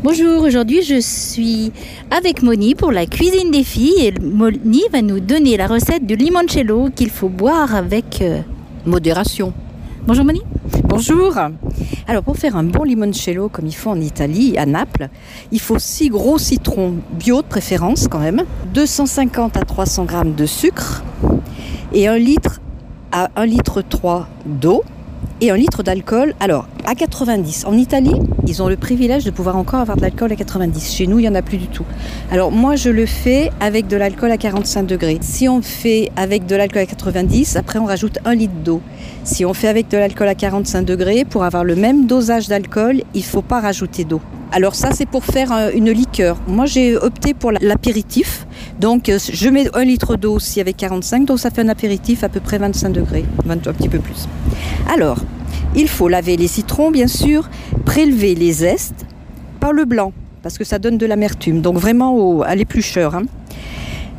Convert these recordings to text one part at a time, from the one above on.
Bonjour, aujourd'hui je suis avec Moni pour la cuisine des filles et Moni va nous donner la recette du limoncello qu'il faut boire avec euh, Modération. Bonjour Moni. Bonjour. Alors pour faire un bon limoncello comme il faut en Italie, à Naples, il faut 6 gros citrons bio de préférence quand même, 250 à 300 grammes de sucre et 1 litre à 1 litre 3 d'eau et un litre d'alcool. Alors, à 90. En Italie, ils ont le privilège de pouvoir encore avoir de l'alcool à 90. Chez nous, il n'y en a plus du tout. Alors, moi, je le fais avec de l'alcool à 45 degrés. Si on fait avec de l'alcool à 90, après, on rajoute un litre d'eau. Si on fait avec de l'alcool à 45 degrés, pour avoir le même dosage d'alcool, il ne faut pas rajouter d'eau. Alors ça, c'est pour faire euh, une liqueur. Moi, j'ai opté pour l'apéritif. Donc, euh, je mets un litre d'eau aussi avec 45, donc ça fait un apéritif à peu près 25 degrés, un petit peu plus. Alors, il faut laver les citrons, bien sûr, prélever les zestes, pas le blanc, parce que ça donne de l'amertume. Donc vraiment à l'éplucheur. Hein.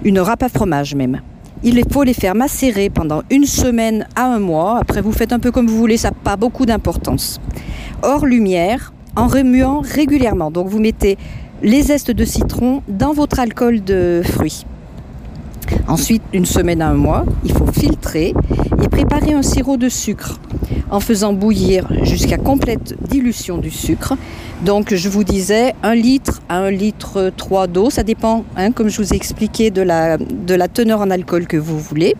Une râpe à fromage même. Il faut les faire macérer pendant une semaine à un mois. Après, vous faites un peu comme vous voulez, ça n'a pas beaucoup d'importance. Hors lumière, en remuant régulièrement. Donc vous mettez les zestes de citron dans votre alcool de fruits. Ensuite, une semaine à un mois, il faut filtrer et préparer un sirop de sucre en faisant bouillir jusqu'à complète dilution du sucre. Donc je vous disais 1 litre à 1 litre 3 d'eau, ça dépend, hein, comme je vous ai expliqué, de la, de la teneur en alcool que vous voulez.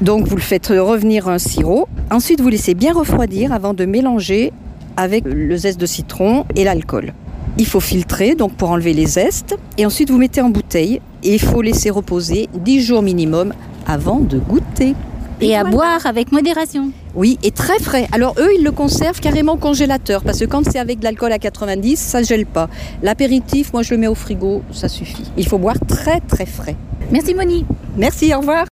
Donc vous le faites revenir un sirop. Ensuite vous laissez bien refroidir avant de mélanger avec le zeste de citron et l'alcool. Il faut filtrer donc pour enlever les zestes et ensuite vous mettez en bouteille et il faut laisser reposer 10 jours minimum avant de goûter. Et, à boire avec modération. Oui, et très frais. Alors eux, ils le conservent carrément au congélateur parce que quand c'est avec de l'alcool à 90, ça ne gèle pas. L'apéritif, moi je le mets au frigo, ça suffit. Il faut boire très très frais. Merci Moni. Merci, au revoir.